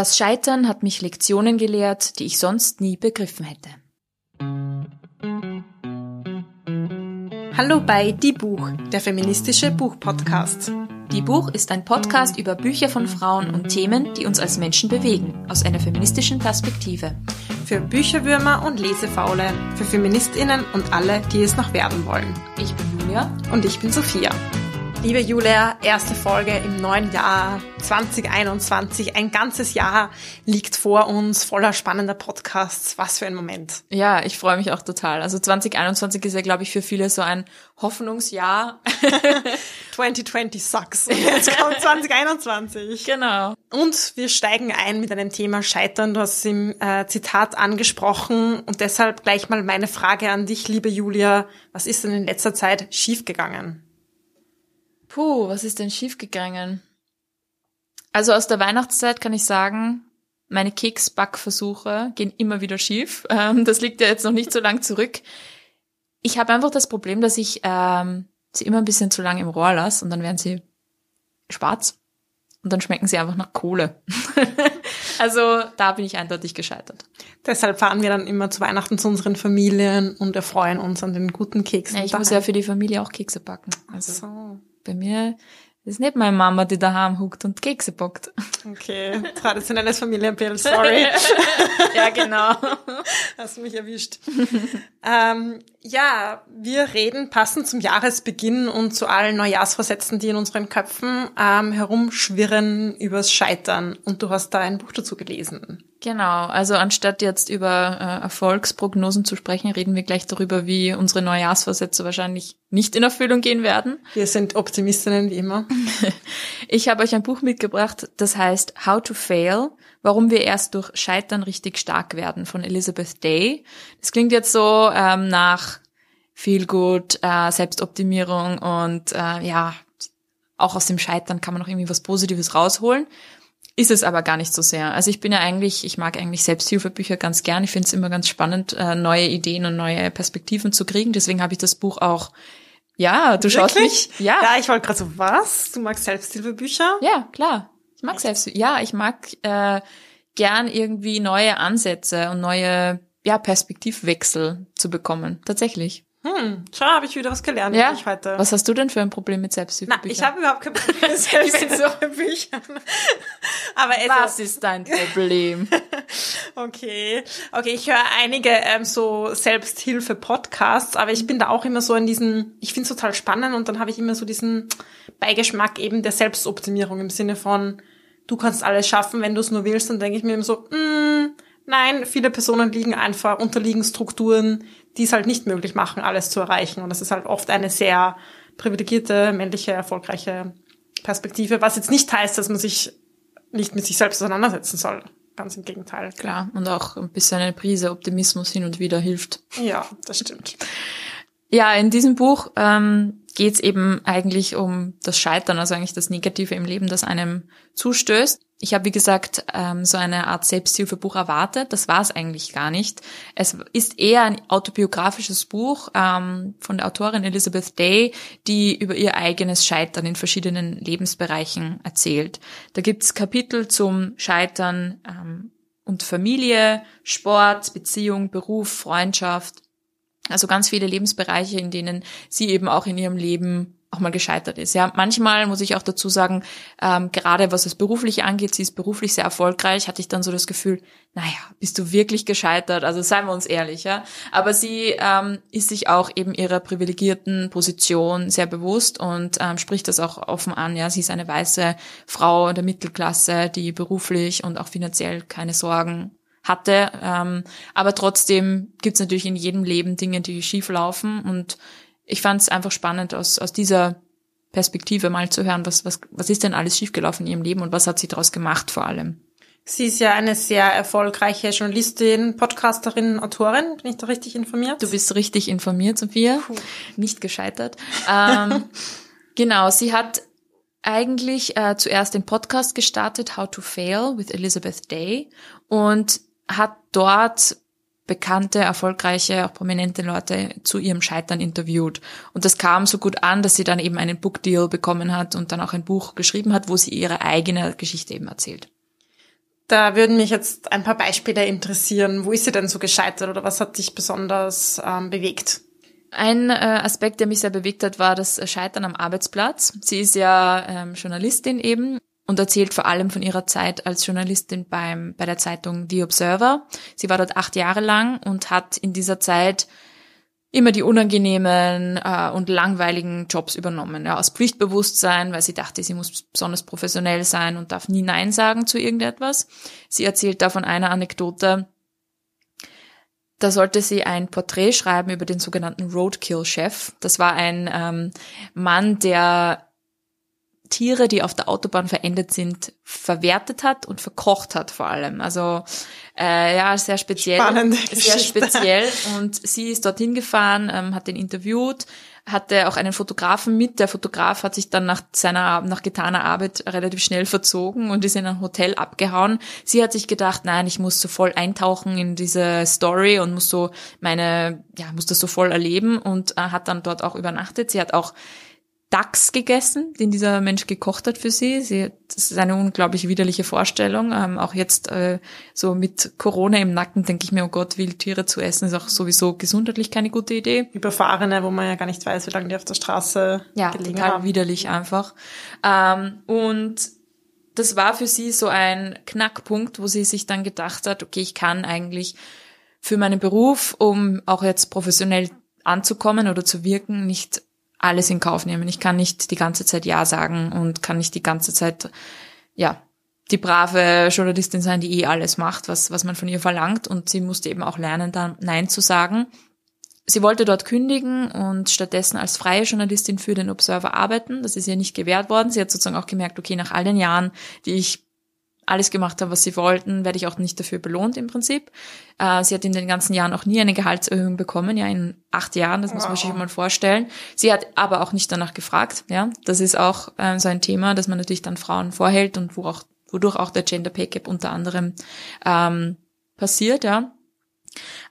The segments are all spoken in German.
Das Scheitern hat mich Lektionen gelehrt, die ich sonst nie begriffen hätte. Hallo bei Die Buch, der feministische Buchpodcast. Die Buch ist ein Podcast über Bücher von Frauen und Themen, die uns als Menschen bewegen, aus einer feministischen Perspektive. Für Bücherwürmer und Lesefaule, für Feministinnen und alle, die es noch werden wollen. Ich bin Julia. Und ich bin Sophia. Liebe Julia, erste Folge im neuen Jahr 2021. Ein ganzes Jahr liegt vor uns, voller spannender Podcasts. Was für ein Moment. Ja, ich freue mich auch total. Also 2021 ist ja, glaube ich, für viele so ein Hoffnungsjahr. 2020 sucks. Und jetzt kommt 2021. Genau. Und wir steigen ein mit einem Thema Scheitern. Du hast es im äh, Zitat angesprochen. Und deshalb gleich mal meine Frage an dich, liebe Julia. Was ist denn in letzter Zeit schiefgegangen? Puh, was ist denn schiefgegangen? Also aus der Weihnachtszeit kann ich sagen, meine Keksbackversuche gehen immer wieder schief. Ähm, das liegt ja jetzt noch nicht so lang zurück. Ich habe einfach das Problem, dass ich ähm, sie immer ein bisschen zu lange im Rohr lasse und dann werden sie schwarz und dann schmecken sie einfach nach Kohle. also da bin ich eindeutig gescheitert. Deshalb fahren wir dann immer zu Weihnachten zu unseren Familien und erfreuen uns an den guten Keksen. Ja, ich muss ja für die Familie auch Kekse backen. Also. So. Bei mir ist nicht meine Mama, die daheim huckt und Kekse backt. Okay, traditionelles Familienbild, sorry. ja, genau. Hast du mich erwischt. ähm, ja, wir reden passend zum Jahresbeginn und zu allen Neujahrsvorsätzen, die in unseren Köpfen ähm, herumschwirren, übers Scheitern. Und du hast da ein Buch dazu gelesen. Genau, also anstatt jetzt über äh, Erfolgsprognosen zu sprechen, reden wir gleich darüber, wie unsere Neujahrsvorsätze wahrscheinlich nicht in Erfüllung gehen werden. Wir sind Optimistinnen wie immer. ich habe euch ein Buch mitgebracht, das heißt How to Fail, warum wir erst durch Scheitern richtig stark werden von Elizabeth Day. Das klingt jetzt so ähm, nach viel gut, äh, Selbstoptimierung und äh, ja, auch aus dem Scheitern kann man noch irgendwie was Positives rausholen. Ist es aber gar nicht so sehr. Also ich bin ja eigentlich, ich mag eigentlich Selbsthilfebücher ganz gern. Ich finde es immer ganz spannend, äh, neue Ideen und neue Perspektiven zu kriegen. Deswegen habe ich das Buch auch. Ja, du Wirklich? schaust mich. Ja. Ja, ich wollte gerade so, was? Du magst Selbsthilfebücher? Ja, klar. Ich mag Selbsthilfe. Ja, ich mag äh, gern irgendwie neue Ansätze und neue ja, Perspektivwechsel zu bekommen. Tatsächlich. Hm, schau, habe ich wieder was gelernt ja. ich heute. Was hast du denn für ein Problem mit Selbsthilfebüchern? Na, ich habe überhaupt kein Problem mit Selbsthilfebüchern. Aber es was ist dein Problem? okay, okay, ich höre einige ähm, so Selbsthilfe-Podcasts, aber ich bin da auch immer so in diesen, ich finde es total spannend und dann habe ich immer so diesen Beigeschmack eben der Selbstoptimierung im Sinne von, du kannst alles schaffen, wenn du es nur willst, dann denke ich mir immer so, mm, nein, viele Personen liegen einfach, unterliegen Strukturen, die es halt nicht möglich machen, alles zu erreichen. Und das ist halt oft eine sehr privilegierte, männliche, erfolgreiche Perspektive, was jetzt nicht heißt, dass man sich nicht mit sich selbst auseinandersetzen soll. Ganz im Gegenteil. Klar, und auch ein bisschen eine Prise Optimismus hin und wieder hilft. Ja, das stimmt. Ja, in diesem Buch ähm, geht es eben eigentlich um das Scheitern, also eigentlich das Negative im Leben, das einem zustößt. Ich habe, wie gesagt, ähm, so eine Art Selbsthilfebuch erwartet. Das war es eigentlich gar nicht. Es ist eher ein autobiografisches Buch ähm, von der Autorin Elizabeth Day, die über ihr eigenes Scheitern in verschiedenen Lebensbereichen erzählt. Da gibt's Kapitel zum Scheitern ähm, und Familie, Sport, Beziehung, Beruf, Freundschaft. Also ganz viele Lebensbereiche, in denen sie eben auch in ihrem Leben auch mal gescheitert ist. Ja, manchmal muss ich auch dazu sagen, ähm, gerade was das berufliche angeht, sie ist beruflich sehr erfolgreich, hatte ich dann so das Gefühl, naja, bist du wirklich gescheitert? Also seien wir uns ehrlich, ja. Aber sie ähm, ist sich auch eben ihrer privilegierten Position sehr bewusst und ähm, spricht das auch offen an. Ja, sie ist eine weiße Frau der Mittelklasse, die beruflich und auch finanziell keine Sorgen hatte. Ähm, aber trotzdem gibt es natürlich in jedem Leben Dinge, die schief laufen und ich fand es einfach spannend, aus, aus dieser Perspektive mal zu hören, was, was, was ist denn alles schiefgelaufen in ihrem Leben und was hat sie daraus gemacht vor allem. Sie ist ja eine sehr erfolgreiche Journalistin, Podcasterin, Autorin. Bin ich da richtig informiert? Du bist richtig informiert, Sophia. Puh. Nicht gescheitert. ähm, genau, sie hat eigentlich äh, zuerst den Podcast gestartet, How to Fail with Elizabeth Day und hat dort bekannte, erfolgreiche, auch prominente Leute zu ihrem Scheitern interviewt. Und das kam so gut an, dass sie dann eben einen Bookdeal bekommen hat und dann auch ein Buch geschrieben hat, wo sie ihre eigene Geschichte eben erzählt. Da würden mich jetzt ein paar Beispiele interessieren. Wo ist sie denn so gescheitert oder was hat dich besonders ähm, bewegt? Ein äh, Aspekt, der mich sehr bewegt hat, war das Scheitern am Arbeitsplatz. Sie ist ja ähm, Journalistin eben und erzählt vor allem von ihrer Zeit als Journalistin beim, bei der Zeitung The Observer. Sie war dort acht Jahre lang und hat in dieser Zeit immer die unangenehmen äh, und langweiligen Jobs übernommen. Ja, aus Pflichtbewusstsein, weil sie dachte, sie muss besonders professionell sein und darf nie Nein sagen zu irgendetwas. Sie erzählt da von einer Anekdote, da sollte sie ein Porträt schreiben über den sogenannten Roadkill-Chef. Das war ein ähm, Mann, der Tiere, die auf der Autobahn verendet sind, verwertet hat und verkocht hat vor allem. Also äh, ja, sehr speziell. Spannende sehr speziell. Und sie ist dorthin gefahren, ähm, hat den interviewt, hatte auch einen Fotografen mit. Der Fotograf hat sich dann nach seiner nach getaner Arbeit relativ schnell verzogen und ist in ein Hotel abgehauen. Sie hat sich gedacht, nein, ich muss so voll eintauchen in diese Story und muss so meine, ja, muss das so voll erleben und äh, hat dann dort auch übernachtet. Sie hat auch Dachs gegessen, den dieser Mensch gekocht hat für sie. sie das ist eine unglaublich widerliche Vorstellung. Ähm, auch jetzt äh, so mit Corona im Nacken denke ich mir, oh Gott, Wildtiere zu essen ist auch sowieso gesundheitlich keine gute Idee. Überfahrene, wo man ja gar nicht weiß, wie lange die auf der Straße ja, gelegen total haben. widerlich einfach. Ähm, und das war für sie so ein Knackpunkt, wo sie sich dann gedacht hat, okay, ich kann eigentlich für meinen Beruf, um auch jetzt professionell anzukommen oder zu wirken, nicht alles in Kauf nehmen. Ich kann nicht die ganze Zeit Ja sagen und kann nicht die ganze Zeit, ja, die brave Journalistin sein, die eh alles macht, was, was man von ihr verlangt. Und sie musste eben auch lernen, dann Nein zu sagen. Sie wollte dort kündigen und stattdessen als freie Journalistin für den Observer arbeiten. Das ist ihr nicht gewährt worden. Sie hat sozusagen auch gemerkt, okay, nach all den Jahren, die ich alles gemacht haben, was sie wollten, werde ich auch nicht dafür belohnt im Prinzip. Äh, sie hat in den ganzen Jahren auch nie eine Gehaltserhöhung bekommen, ja, in acht Jahren, das muss man sich mal vorstellen. Sie hat aber auch nicht danach gefragt, ja. Das ist auch äh, so ein Thema, dass man natürlich dann Frauen vorhält und wo auch, wodurch auch der Gender Pay Gap unter anderem ähm, passiert, ja.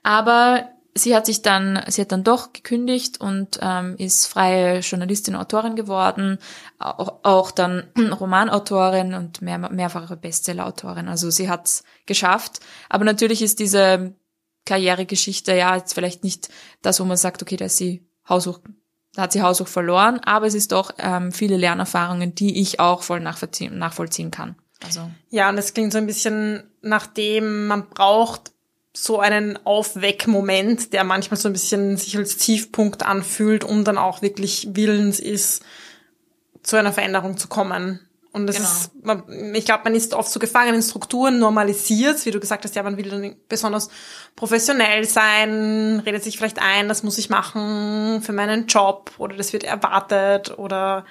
Aber sie hat sich dann, sie hat dann doch gekündigt und ähm, ist freie Journalistin, Autorin geworden, auch, auch dann Romanautorin und mehr, mehrfache Bestsellerautorin. Also sie hat's geschafft. Aber natürlich ist diese Karrieregeschichte ja jetzt vielleicht nicht das, wo man sagt, okay, da ist sie Haushoch, da hat sie Haushoch verloren, aber es ist doch ähm, viele Lernerfahrungen, die ich auch voll nachvollziehen, nachvollziehen kann. Also. Ja, und es klingt so ein bisschen nach dem, man braucht so einen Aufweckmoment, der manchmal so ein bisschen sich als Tiefpunkt anfühlt und dann auch wirklich willens ist, zu einer Veränderung zu kommen. Und das genau. ist, man, ich glaube, man ist oft so gefangen in Strukturen, normalisiert, wie du gesagt hast, ja, man will dann besonders professionell sein, redet sich vielleicht ein, das muss ich machen für meinen Job oder das wird erwartet oder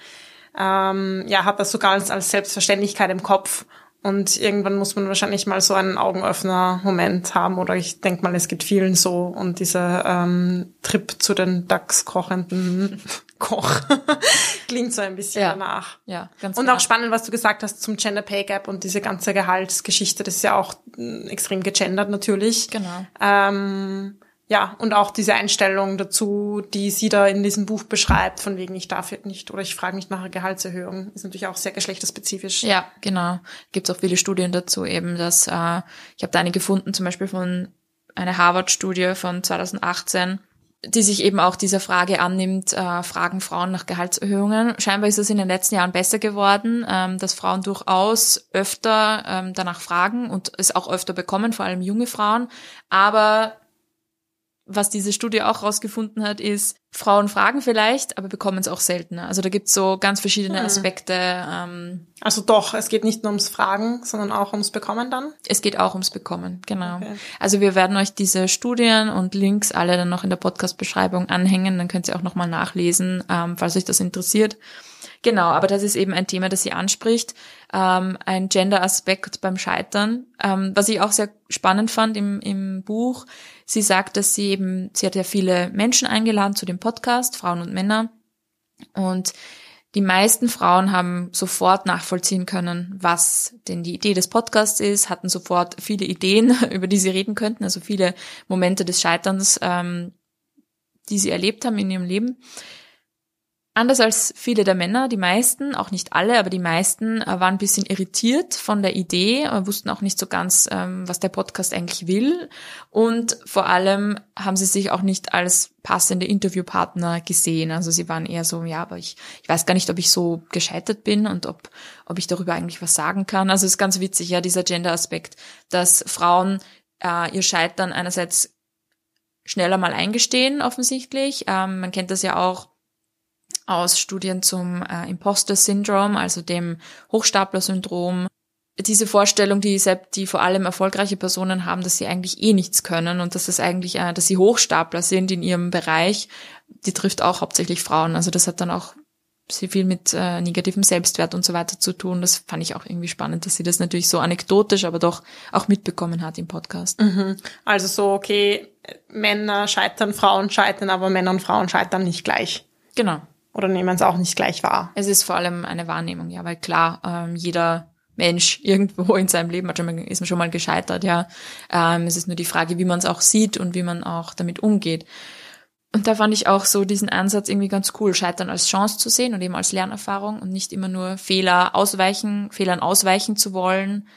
ähm, ja, hat das sogar als, als Selbstverständlichkeit im Kopf. Und irgendwann muss man wahrscheinlich mal so einen Augenöffner-Moment haben. Oder ich denke mal, es geht vielen so. Und dieser ähm, Trip zu den DAX-kochenden Koch klingt so ein bisschen ja. danach. Ja, ganz Und genau. auch spannend, was du gesagt hast zum Gender Pay Gap und diese ganze Gehaltsgeschichte. Das ist ja auch mm, extrem gegendert natürlich. Genau. Ähm, ja, und auch diese Einstellung dazu, die sie da in diesem Buch beschreibt, von wegen ich darf nicht oder ich frage nicht nach einer Gehaltserhöhung, ist natürlich auch sehr geschlechterspezifisch. Ja, genau. Gibt auch viele Studien dazu eben, dass äh, ich habe da eine gefunden, zum Beispiel von einer Harvard-Studie von 2018, die sich eben auch dieser Frage annimmt, äh, fragen Frauen nach Gehaltserhöhungen. Scheinbar ist es in den letzten Jahren besser geworden, ähm, dass Frauen durchaus öfter ähm, danach fragen und es auch öfter bekommen, vor allem junge Frauen. Aber was diese Studie auch rausgefunden hat, ist, Frauen fragen vielleicht, aber bekommen es auch seltener. Also da gibt's so ganz verschiedene hm. Aspekte. Ähm, also doch, es geht nicht nur ums Fragen, sondern auch ums Bekommen dann? Es geht auch ums Bekommen, genau. Okay. Also wir werden euch diese Studien und Links alle dann noch in der Podcast-Beschreibung anhängen, dann könnt ihr auch nochmal nachlesen, ähm, falls euch das interessiert. Genau, aber das ist eben ein Thema, das sie anspricht, ähm, ein Gender-Aspekt beim Scheitern. Ähm, was ich auch sehr spannend fand im, im Buch, sie sagt, dass sie eben, sie hat ja viele Menschen eingeladen zu dem Podcast, Frauen und Männer, und die meisten Frauen haben sofort nachvollziehen können, was denn die Idee des Podcasts ist, hatten sofort viele Ideen, über die sie reden könnten, also viele Momente des Scheiterns, ähm, die sie erlebt haben in ihrem Leben. Anders als viele der Männer, die meisten, auch nicht alle, aber die meisten äh, waren ein bisschen irritiert von der Idee, äh, wussten auch nicht so ganz, ähm, was der Podcast eigentlich will. Und vor allem haben sie sich auch nicht als passende Interviewpartner gesehen. Also sie waren eher so, ja, aber ich, ich weiß gar nicht, ob ich so gescheitert bin und ob, ob ich darüber eigentlich was sagen kann. Also es ist ganz witzig, ja, dieser Gender-Aspekt, dass Frauen äh, ihr Scheitern einerseits schneller mal eingestehen, offensichtlich. Ähm, man kennt das ja auch aus Studien zum äh, Imposter-Syndrom, also dem Hochstapler-Syndrom. Diese Vorstellung, die, die vor allem erfolgreiche Personen haben, dass sie eigentlich eh nichts können und dass es eigentlich, äh, dass sie Hochstapler sind in ihrem Bereich, die trifft auch hauptsächlich Frauen. Also das hat dann auch sehr viel mit äh, negativem Selbstwert und so weiter zu tun. Das fand ich auch irgendwie spannend, dass sie das natürlich so anekdotisch, aber doch auch mitbekommen hat im Podcast. Mhm. Also so, okay, Männer scheitern, Frauen scheitern, aber Männer und Frauen scheitern nicht gleich. Genau. Oder nehmen es auch nicht gleich wahr? Es ist vor allem eine Wahrnehmung, ja, weil klar, ähm, jeder Mensch irgendwo in seinem Leben hat schon mal, ist man schon mal gescheitert, ja. Ähm, es ist nur die Frage, wie man es auch sieht und wie man auch damit umgeht. Und da fand ich auch so diesen Ansatz irgendwie ganz cool, Scheitern als Chance zu sehen und eben als Lernerfahrung und nicht immer nur Fehler ausweichen, Fehlern ausweichen zu wollen,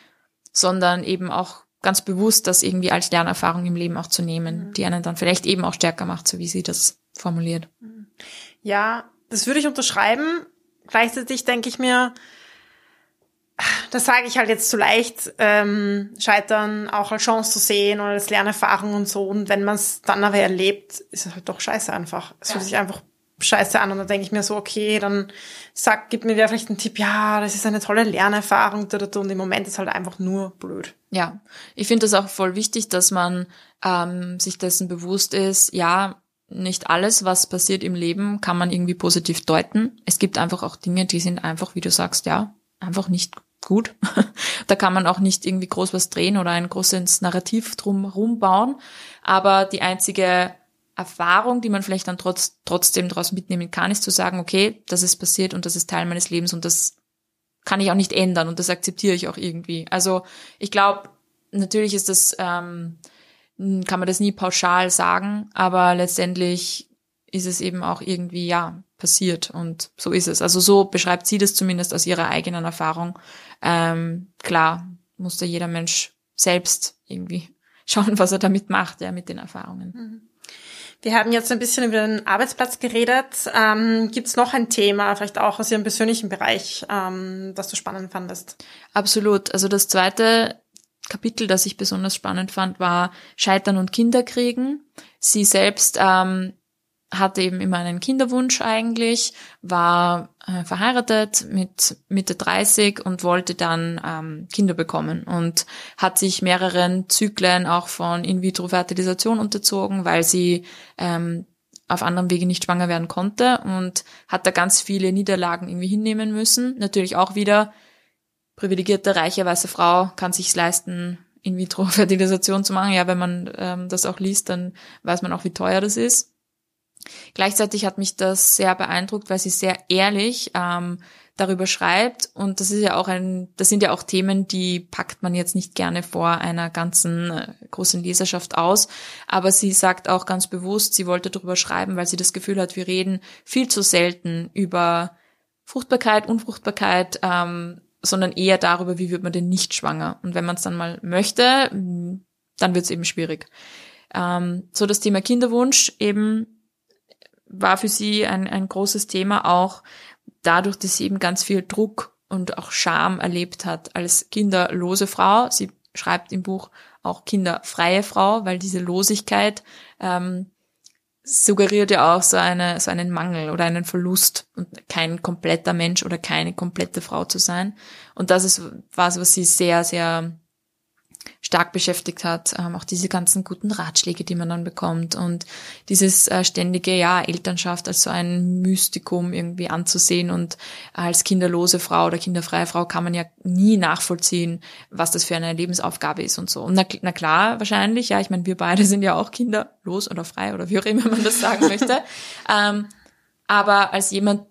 sondern eben auch ganz bewusst das irgendwie als Lernerfahrung im Leben auch zu nehmen, mhm. die einen dann vielleicht eben auch stärker macht, so wie sie das formuliert. Ja, das würde ich unterschreiben. Gleichzeitig denke ich mir, das sage ich halt jetzt zu leicht, ähm, Scheitern auch als Chance zu sehen oder als Lernerfahrung und so. Und wenn man es dann aber erlebt, ist es halt doch scheiße einfach. Es ja. fühlt sich einfach scheiße an. Und dann denke ich mir so, okay, dann sag, gib mir wer vielleicht einen Tipp, ja, das ist eine tolle Lernerfahrung. Und im Moment ist halt einfach nur blöd. Ja, ich finde das auch voll wichtig, dass man ähm, sich dessen bewusst ist, ja, nicht alles, was passiert im Leben, kann man irgendwie positiv deuten. Es gibt einfach auch Dinge, die sind einfach, wie du sagst, ja, einfach nicht gut. da kann man auch nicht irgendwie groß was drehen oder ein großes Narrativ drum bauen. Aber die einzige Erfahrung, die man vielleicht dann trotz, trotzdem daraus mitnehmen kann, ist zu sagen, okay, das ist passiert und das ist Teil meines Lebens und das kann ich auch nicht ändern und das akzeptiere ich auch irgendwie. Also ich glaube, natürlich ist das ähm, hm, kann man das nie pauschal sagen, aber letztendlich ist es eben auch irgendwie, ja, passiert und so ist es. Also so beschreibt sie das zumindest aus ihrer eigenen Erfahrung. Ähm, klar, muss da jeder Mensch selbst irgendwie schauen, was er damit macht, ja, mit den Erfahrungen. Mhm. Wir haben jetzt ein bisschen über den Arbeitsplatz geredet. Ähm, Gibt es noch ein Thema, vielleicht auch aus Ihrem persönlichen Bereich, ähm, das du spannend fandest? Absolut. Also das zweite Kapitel, das ich besonders spannend fand, war Scheitern und Kinderkriegen. Sie selbst ähm, hatte eben immer einen Kinderwunsch eigentlich, war äh, verheiratet mit Mitte 30 und wollte dann ähm, Kinder bekommen und hat sich mehreren Zyklen auch von In-vitro-Fertilisation unterzogen, weil sie ähm, auf anderem Wege nicht schwanger werden konnte und hat da ganz viele Niederlagen irgendwie hinnehmen müssen. Natürlich auch wieder privilegierte, reiche, weiße Frau kann sich's leisten, In-vitro-Fertilisation zu machen. Ja, wenn man ähm, das auch liest, dann weiß man auch, wie teuer das ist. Gleichzeitig hat mich das sehr beeindruckt, weil sie sehr ehrlich ähm, darüber schreibt. Und das ist ja auch ein, das sind ja auch Themen, die packt man jetzt nicht gerne vor einer ganzen äh, großen Leserschaft aus. Aber sie sagt auch ganz bewusst, sie wollte darüber schreiben, weil sie das Gefühl hat, wir reden viel zu selten über Fruchtbarkeit, Unfruchtbarkeit, ähm, sondern eher darüber, wie wird man denn nicht schwanger. Und wenn man es dann mal möchte, dann wird es eben schwierig. Ähm, so das Thema Kinderwunsch eben war für sie ein, ein großes Thema, auch dadurch, dass sie eben ganz viel Druck und auch Scham erlebt hat als kinderlose Frau. Sie schreibt im Buch auch kinderfreie Frau, weil diese Losigkeit ähm, suggeriert ja auch so, eine, so einen Mangel oder einen Verlust und kein kompletter Mensch oder keine komplette Frau zu sein. Und das ist was, was sie sehr, sehr stark beschäftigt hat, ähm, auch diese ganzen guten Ratschläge, die man dann bekommt und dieses äh, ständige, ja, Elternschaft als so ein Mystikum irgendwie anzusehen und als kinderlose Frau oder kinderfreie Frau kann man ja nie nachvollziehen, was das für eine Lebensaufgabe ist und so. Und na, na klar, wahrscheinlich, ja, ich meine, wir beide sind ja auch kinderlos oder frei oder wie auch immer man das sagen möchte. Ähm, aber als jemand,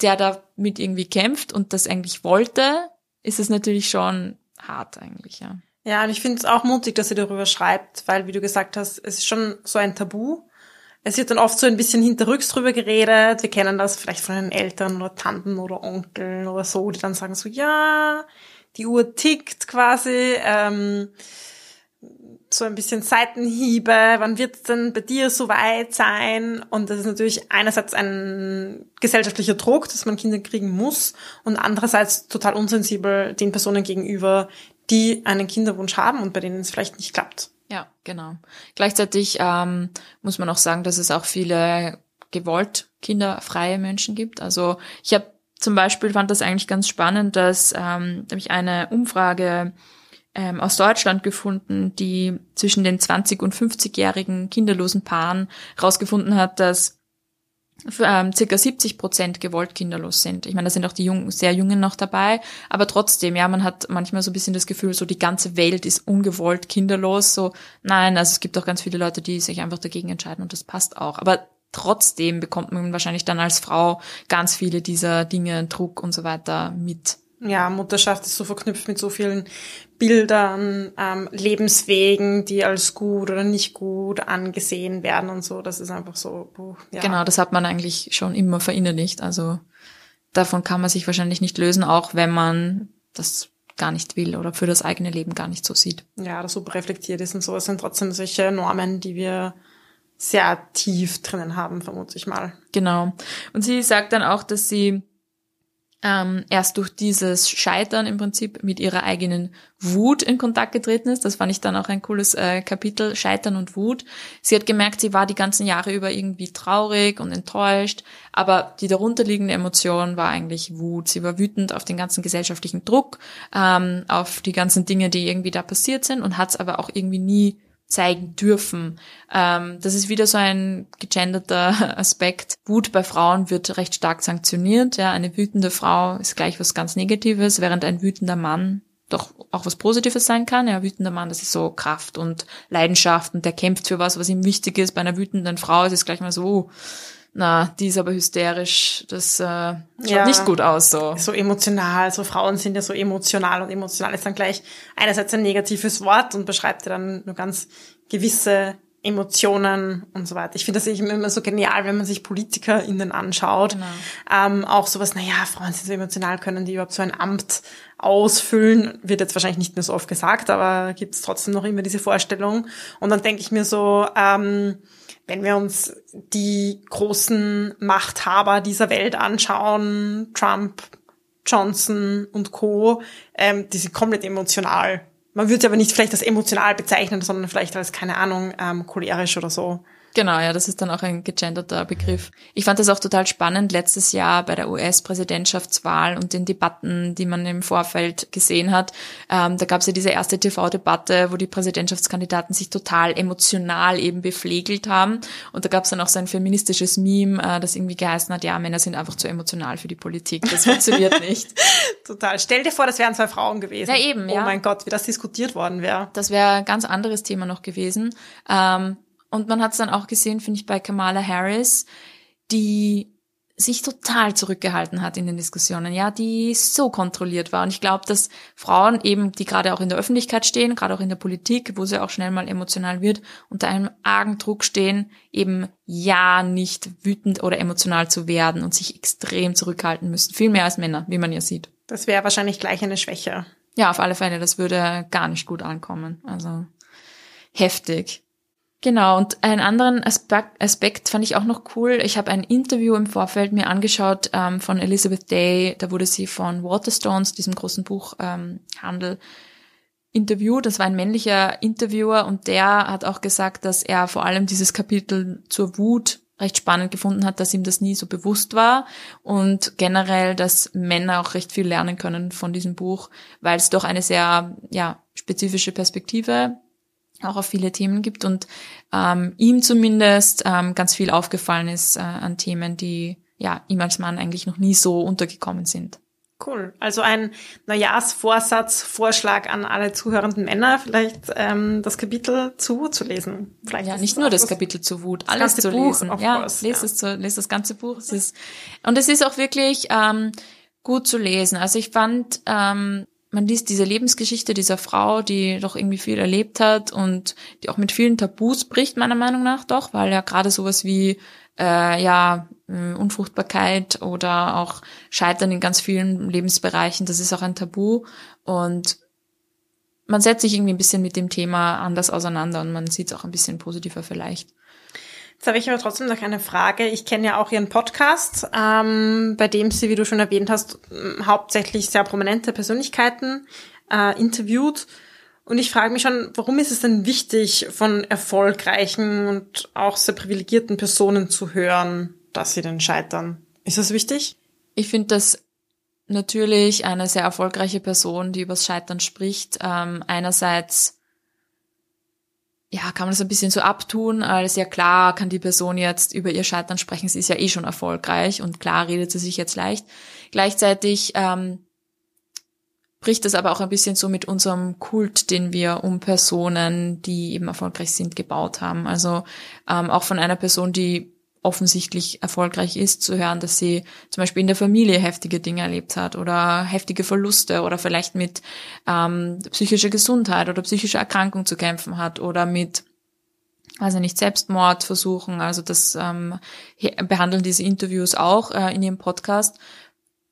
der damit irgendwie kämpft und das eigentlich wollte, ist es natürlich schon hart eigentlich, ja. Ja, und ich finde es auch mutig, dass sie darüber schreibt, weil, wie du gesagt hast, es ist schon so ein Tabu. es wird dann oft so ein bisschen hinterrücks drüber geredet. Wir kennen das vielleicht von den Eltern oder Tanten oder Onkeln oder so, die dann sagen so, ja, die Uhr tickt quasi. Ähm, so ein bisschen Seitenhiebe, wann wird es denn bei dir so weit sein? Und das ist natürlich einerseits ein gesellschaftlicher Druck, dass man Kinder kriegen muss und andererseits total unsensibel den Personen gegenüber, die einen Kinderwunsch haben und bei denen es vielleicht nicht klappt. Ja, genau. Gleichzeitig ähm, muss man auch sagen, dass es auch viele gewollt kinderfreie Menschen gibt. Also ich habe zum Beispiel fand das eigentlich ganz spannend, dass ähm, habe ich eine Umfrage ähm, aus Deutschland gefunden, die zwischen den 20 und 50-jährigen kinderlosen Paaren herausgefunden hat, dass ähm, circa 70 Prozent gewollt kinderlos sind. Ich meine, da sind auch die Jungen, sehr Jungen noch dabei, aber trotzdem, ja, man hat manchmal so ein bisschen das Gefühl, so die ganze Welt ist ungewollt kinderlos. So, nein, also es gibt auch ganz viele Leute, die sich einfach dagegen entscheiden und das passt auch. Aber trotzdem bekommt man wahrscheinlich dann als Frau ganz viele dieser Dinge, Druck und so weiter mit. Ja, Mutterschaft ist so verknüpft mit so vielen Bildern, ähm, Lebenswegen, die als gut oder nicht gut angesehen werden und so. Das ist einfach so. Puh, ja. Genau, das hat man eigentlich schon immer verinnerlicht. Also davon kann man sich wahrscheinlich nicht lösen, auch wenn man das gar nicht will oder für das eigene Leben gar nicht so sieht. Ja, das so reflektiert ist und so. Es sind trotzdem solche Normen, die wir sehr tief drinnen haben, vermute ich mal. Genau. Und sie sagt dann auch, dass sie ähm, erst durch dieses Scheitern im Prinzip mit ihrer eigenen Wut in Kontakt getreten ist. Das fand ich dann auch ein cooles äh, Kapitel, Scheitern und Wut. Sie hat gemerkt, sie war die ganzen Jahre über irgendwie traurig und enttäuscht, aber die darunterliegende Emotion war eigentlich Wut. Sie war wütend auf den ganzen gesellschaftlichen Druck, ähm, auf die ganzen Dinge, die irgendwie da passiert sind und hat es aber auch irgendwie nie zeigen dürfen. Ähm, das ist wieder so ein gegenderter Aspekt. Wut bei Frauen wird recht stark sanktioniert. Ja, eine wütende Frau ist gleich was ganz Negatives, während ein wütender Mann doch auch was Positives sein kann. Ja, wütender Mann, das ist so Kraft und Leidenschaft und der kämpft für was, was ihm wichtig ist. Bei einer wütenden Frau ist es gleich mal so, na, die ist aber hysterisch, das äh, schaut ja, nicht gut aus so. So emotional, so Frauen sind ja so emotional und emotional ist dann gleich einerseits ein negatives Wort und beschreibt ja dann nur ganz gewisse Emotionen und so weiter. Ich finde das immer so genial, wenn man sich PolitikerInnen anschaut. Genau. Ähm, auch sowas, naja, Frauen sind so emotional, können die überhaupt so ein Amt ausfüllen, wird jetzt wahrscheinlich nicht mehr so oft gesagt, aber gibt es trotzdem noch immer diese Vorstellung. Und dann denke ich mir so, ähm, wenn wir uns die großen Machthaber dieser Welt anschauen, Trump, Johnson und Co., ähm, die sind komplett emotional. Man würde sie aber nicht vielleicht als emotional bezeichnen, sondern vielleicht als, keine Ahnung, ähm, cholerisch oder so. Genau, ja, das ist dann auch ein gegenderter Begriff. Ich fand das auch total spannend letztes Jahr bei der US-Präsidentschaftswahl und den Debatten, die man im Vorfeld gesehen hat. Ähm, da gab es ja diese erste TV-Debatte, wo die Präsidentschaftskandidaten sich total emotional eben beflegelt haben. Und da gab es dann auch so ein feministisches Meme, äh, das irgendwie geheißen hat, ja, Männer sind einfach zu emotional für die Politik. Das funktioniert nicht. Total. Stell dir vor, das wären zwei Frauen gewesen. Ja, eben, ja. Oh mein Gott, wie das diskutiert worden wäre. Das wäre ein ganz anderes Thema noch gewesen. Ähm, und man hat es dann auch gesehen, finde ich, bei Kamala Harris, die sich total zurückgehalten hat in den Diskussionen, ja, die so kontrolliert war. Und ich glaube, dass Frauen eben, die gerade auch in der Öffentlichkeit stehen, gerade auch in der Politik, wo sie auch schnell mal emotional wird, unter einem argen Druck stehen, eben ja nicht wütend oder emotional zu werden und sich extrem zurückhalten müssen. Viel mehr als Männer, wie man ja sieht. Das wäre wahrscheinlich gleich eine Schwäche. Ja, auf alle Fälle, das würde gar nicht gut ankommen. Also heftig. Genau, und einen anderen Aspekt, Aspekt fand ich auch noch cool. Ich habe ein Interview im Vorfeld mir angeschaut ähm, von Elizabeth Day. Da wurde sie von Waterstones, diesem großen Buchhandel, ähm, interviewt. Das war ein männlicher Interviewer und der hat auch gesagt, dass er vor allem dieses Kapitel zur Wut recht spannend gefunden hat, dass ihm das nie so bewusst war und generell, dass Männer auch recht viel lernen können von diesem Buch, weil es doch eine sehr ja spezifische Perspektive auch auf viele Themen gibt und ähm, ihm zumindest ähm, ganz viel aufgefallen ist äh, an Themen, die ja ihm als Mann eigentlich noch nie so untergekommen sind. Cool. Also ein Neujahrsvorsatz, Vorschlag an alle zuhörenden Männer, vielleicht ähm, das Kapitel zu Wut zu lesen. Vielleicht ja, nicht nur das Kapitel zu Wut, alles zu Buch, lesen. Ja, course, lest, ja. Es zu, lest das ganze Buch. Es ist, und es ist auch wirklich ähm, gut zu lesen. Also ich fand ähm, man liest diese Lebensgeschichte dieser Frau, die doch irgendwie viel erlebt hat und die auch mit vielen Tabus bricht, meiner Meinung nach doch, weil ja gerade sowas wie äh, ja äh, Unfruchtbarkeit oder auch Scheitern in ganz vielen Lebensbereichen, das ist auch ein Tabu und man setzt sich irgendwie ein bisschen mit dem Thema anders auseinander und man sieht es auch ein bisschen positiver vielleicht. Jetzt habe ich aber trotzdem noch eine Frage. Ich kenne ja auch Ihren Podcast, ähm, bei dem Sie, wie du schon erwähnt hast, hauptsächlich sehr prominente Persönlichkeiten äh, interviewt. Und ich frage mich schon, warum ist es denn wichtig, von erfolgreichen und auch sehr privilegierten Personen zu hören, dass sie denn scheitern? Ist das wichtig? Ich finde das natürlich eine sehr erfolgreiche Person, die übers Scheitern spricht, ähm, einerseits ja, kann man das ein bisschen so abtun, als ja klar kann die Person jetzt über ihr Scheitern sprechen, sie ist ja eh schon erfolgreich und klar redet sie sich jetzt leicht. Gleichzeitig ähm, bricht das aber auch ein bisschen so mit unserem Kult, den wir um Personen, die eben erfolgreich sind, gebaut haben. Also ähm, auch von einer Person, die offensichtlich erfolgreich ist, zu hören, dass sie zum Beispiel in der Familie heftige Dinge erlebt hat oder heftige Verluste oder vielleicht mit ähm, psychischer Gesundheit oder psychischer Erkrankung zu kämpfen hat oder mit also nicht Selbstmordversuchen, also das ähm, behandeln diese Interviews auch äh, in ihrem Podcast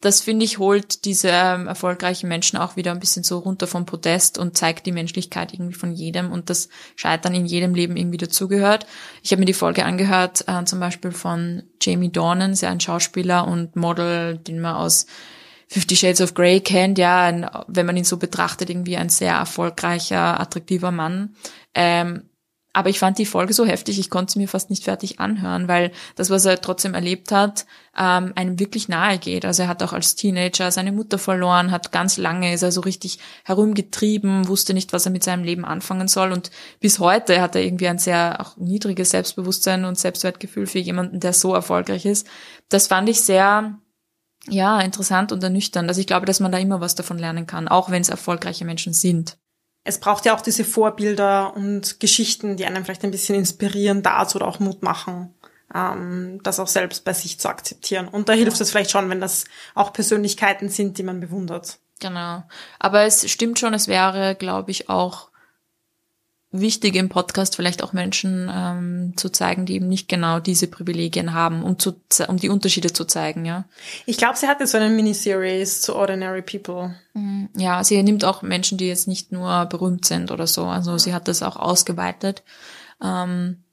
das finde ich holt diese ähm, erfolgreichen Menschen auch wieder ein bisschen so runter vom Podest und zeigt die Menschlichkeit irgendwie von jedem und das Scheitern in jedem Leben irgendwie dazugehört. Ich habe mir die Folge angehört, äh, zum Beispiel von Jamie Dornan, sehr ein Schauspieler und Model, den man aus Fifty Shades of Grey kennt, ja, ein, wenn man ihn so betrachtet, irgendwie ein sehr erfolgreicher, attraktiver Mann. Ähm, aber ich fand die Folge so heftig, ich konnte sie mir fast nicht fertig anhören, weil das, was er trotzdem erlebt hat, ähm, einem wirklich nahe geht. Also er hat auch als Teenager seine Mutter verloren, hat ganz lange, ist er so richtig herumgetrieben, wusste nicht, was er mit seinem Leben anfangen soll. Und bis heute hat er irgendwie ein sehr auch niedriges Selbstbewusstsein und Selbstwertgefühl für jemanden, der so erfolgreich ist. Das fand ich sehr, ja, interessant und ernüchternd. Also ich glaube, dass man da immer was davon lernen kann, auch wenn es erfolgreiche Menschen sind es braucht ja auch diese Vorbilder und Geschichten, die einen vielleicht ein bisschen inspirieren dazu oder auch Mut machen, ähm, das auch selbst bei sich zu akzeptieren. Und da hilft es vielleicht schon, wenn das auch Persönlichkeiten sind, die man bewundert. Genau. Aber es stimmt schon, es wäre, glaube ich, auch wichtig im Podcast vielleicht auch Menschen ähm, zu zeigen, die eben nicht genau diese Privilegien haben, um zu um die Unterschiede zu zeigen, ja. Ich glaube, sie hatte so eine Miniseries zu Ordinary People. Mhm. Ja, sie nimmt auch Menschen, die jetzt nicht nur berühmt sind oder so. Also sie hat das auch ausgeweitet. Ähm,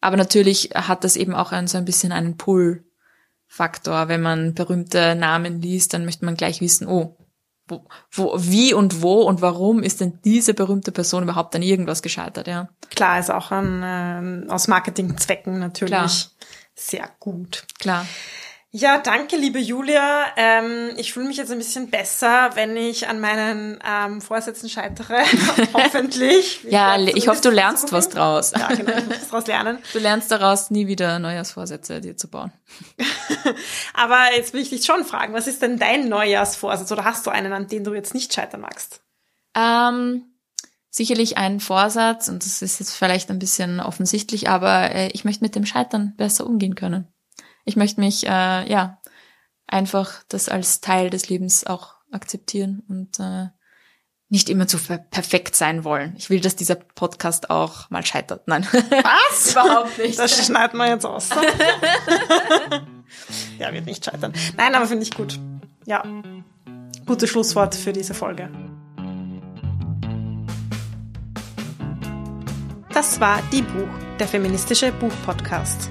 aber natürlich hat das eben auch ein, so ein bisschen einen Pull-Faktor. Wenn man berühmte Namen liest, dann möchte man gleich wissen, oh, wo, wo, wie und wo und warum ist denn diese berühmte Person überhaupt an irgendwas gescheitert, ja? Klar, ist auch an, äh, aus Marketingzwecken natürlich Klar. sehr gut. Klar. Ja, danke, liebe Julia. Ähm, ich fühle mich jetzt ein bisschen besser, wenn ich an meinen ähm, Vorsätzen scheitere. Hoffentlich. ja, ich, hoffe, du lernst was draus. Ja, genau, ich muss daraus lernen. Du lernst daraus, nie wieder Neujahrsvorsätze dir zu bauen. Aber jetzt will ich dich schon fragen, was ist denn dein Neujahrsvorsatz oder hast du einen, an den du jetzt nicht scheitern magst? Ähm, sicherlich ein Vorsatz, und das ist jetzt vielleicht ein bisschen offensichtlich, aber äh, ich möchte mit dem Scheitern besser umgehen können ich möchte mich, äh, ja, einfach das als Teil des Lebens auch akzeptieren und äh, nicht immer zu perfekt sein wollen. Ich will, dass dieser Podcast auch mal scheitert. Nein. Was? Überhaupt nicht. Das schneiden wir jetzt aus. ja, wird nicht scheitern. Nein, aber finde ich gut. Ja. Gutes Schlusswort für diese Folge. Das war Die Buch, der feministische Buchpodcast.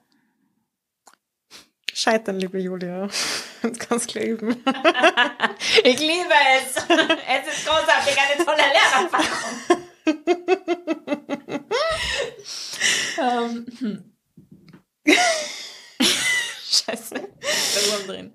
Scheitern, liebe Julia. Das kannst du leben. ich liebe es. Es ist großartig, eine tolle Lehrerfahrung. um, hm. Scheiße. Da drin.